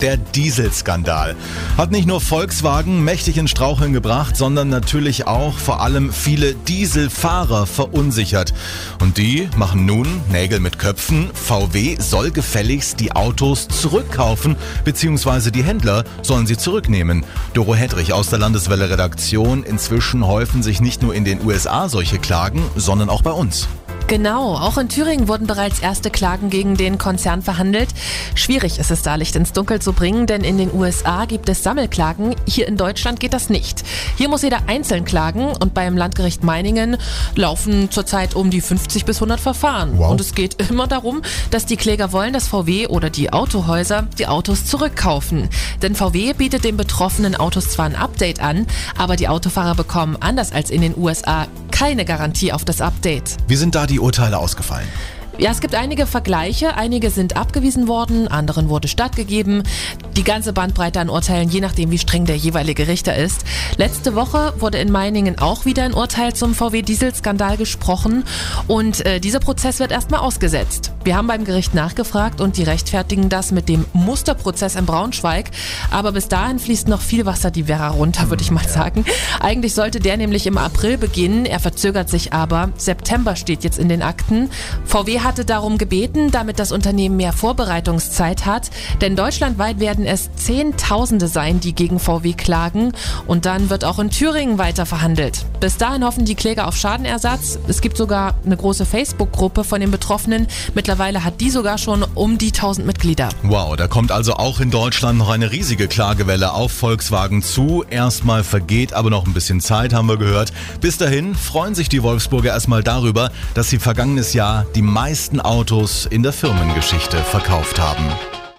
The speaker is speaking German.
Der Dieselskandal hat nicht nur Volkswagen mächtig in Straucheln gebracht, sondern natürlich auch vor allem viele Dieselfahrer verunsichert. Und die machen nun Nägel mit Köpfen. VW soll gefälligst die Autos zurückkaufen, beziehungsweise die Händler sollen sie zurücknehmen. Doro Hedrich aus der Landeswelle Redaktion. Inzwischen häufen sich nicht nur in den USA solche Klagen, sondern auch bei uns. Genau, auch in Thüringen wurden bereits erste Klagen gegen den Konzern verhandelt. Schwierig ist es da Licht ins Dunkel zu bringen, denn in den USA gibt es Sammelklagen, hier in Deutschland geht das nicht. Hier muss jeder einzeln klagen und beim Landgericht Meiningen laufen zurzeit um die 50 bis 100 Verfahren. Wow. Und es geht immer darum, dass die Kläger wollen, dass VW oder die Autohäuser die Autos zurückkaufen. Denn VW bietet den betroffenen Autos zwar ein Update an, aber die Autofahrer bekommen anders als in den USA keine Garantie auf das Update. Wie sind da die Urteile ausgefallen? Ja, es gibt einige Vergleiche. Einige sind abgewiesen worden, anderen wurde stattgegeben. Die ganze Bandbreite an Urteilen, je nachdem, wie streng der jeweilige Richter ist. Letzte Woche wurde in Meiningen auch wieder ein Urteil zum VW-Diesel-Skandal gesprochen und äh, dieser Prozess wird erstmal ausgesetzt. Wir haben beim Gericht nachgefragt und die rechtfertigen das mit dem Musterprozess in Braunschweig. Aber bis dahin fließt noch viel Wasser die Werra runter, würde ich mal sagen. Eigentlich sollte der nämlich im April beginnen. Er verzögert sich aber. September steht jetzt in den Akten. VW hatte darum gebeten, damit das Unternehmen mehr Vorbereitungszeit hat. Denn deutschlandweit werden es Zehntausende sein, die gegen VW klagen. Und dann wird auch in Thüringen weiter verhandelt. Bis dahin hoffen die Kläger auf Schadenersatz. Es gibt sogar eine große Facebook-Gruppe von den Betroffenen. Mittlerweile hat die sogar schon um die 1000 Mitglieder. Wow, da kommt also auch in Deutschland noch eine riesige Klagewelle auf Volkswagen zu. Erstmal vergeht aber noch ein bisschen Zeit, haben wir gehört. Bis dahin freuen sich die Wolfsburger erstmal darüber, dass sie vergangenes Jahr die meisten Autos in der Firmengeschichte verkauft haben.